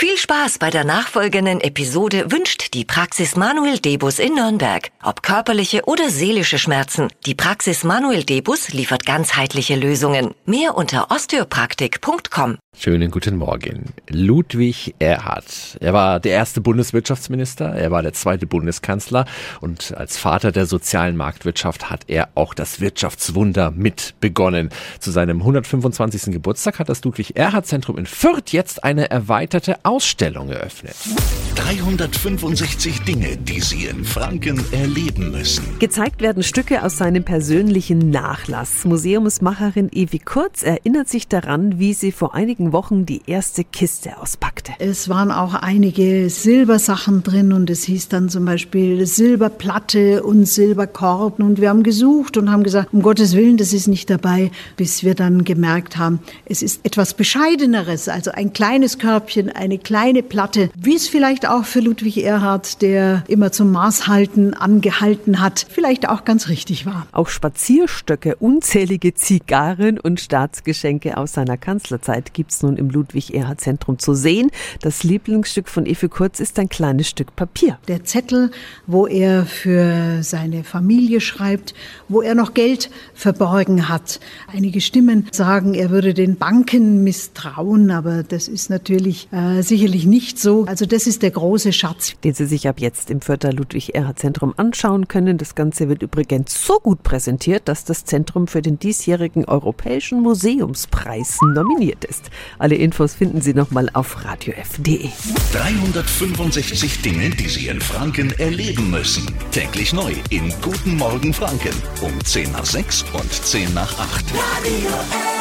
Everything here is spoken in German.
Viel Spaß bei der nachfolgenden Episode wünscht die Praxis Manuel Debus in Nürnberg. Ob körperliche oder seelische Schmerzen, die Praxis Manuel Debus liefert ganzheitliche Lösungen. Mehr unter osteopraktik.com. Schönen guten Morgen. Ludwig Erhard. Er war der erste Bundeswirtschaftsminister, er war der zweite Bundeskanzler und als Vater der sozialen Marktwirtschaft hat er auch das Wirtschaftswunder mit begonnen. Zu seinem 125. Geburtstag hat das Ludwig Erhard Zentrum in Fürth jetzt eine erweiterte Ausstellung eröffnet. 365 Dinge, die Sie in Franken erleben müssen. Gezeigt werden Stücke aus seinem persönlichen Nachlass. Museumsmacherin Evi Kurz erinnert sich daran, wie sie vor einigen Wochen die erste Kiste auspackte. Es waren auch einige Silbersachen drin und es hieß dann zum Beispiel Silberplatte und Silberkorb und wir haben gesucht und haben gesagt, um Gottes Willen, das ist nicht dabei, bis wir dann gemerkt haben, es ist etwas Bescheideneres, also ein kleines Körbchen, eine kleine Platte, wie es vielleicht auch für Ludwig Erhard, der immer zum Maßhalten angehalten hat, vielleicht auch ganz richtig war. Auch Spazierstöcke, unzählige Zigarren und Staatsgeschenke aus seiner Kanzlerzeit gibt's nun im Ludwig Erhard Zentrum zu sehen. Das Lieblingsstück von Efe Kurz ist ein kleines Stück Papier. Der Zettel, wo er für seine Familie schreibt, wo er noch Geld verborgen hat. Einige Stimmen sagen, er würde den Banken misstrauen, aber das ist natürlich äh, sicherlich nicht so. Also das ist der große Schatz. Den Sie sich ab jetzt im Fürther Ludwig Erhard Zentrum anschauen können. Das Ganze wird übrigens so gut präsentiert, dass das Zentrum für den diesjährigen Europäischen Museumspreis nominiert ist. Alle Infos finden Sie nochmal auf radiof.de. 365 Dinge, die Sie in Franken erleben müssen. Täglich neu in Guten Morgen Franken um 10 nach 6 und 10 nach 8. Radio F.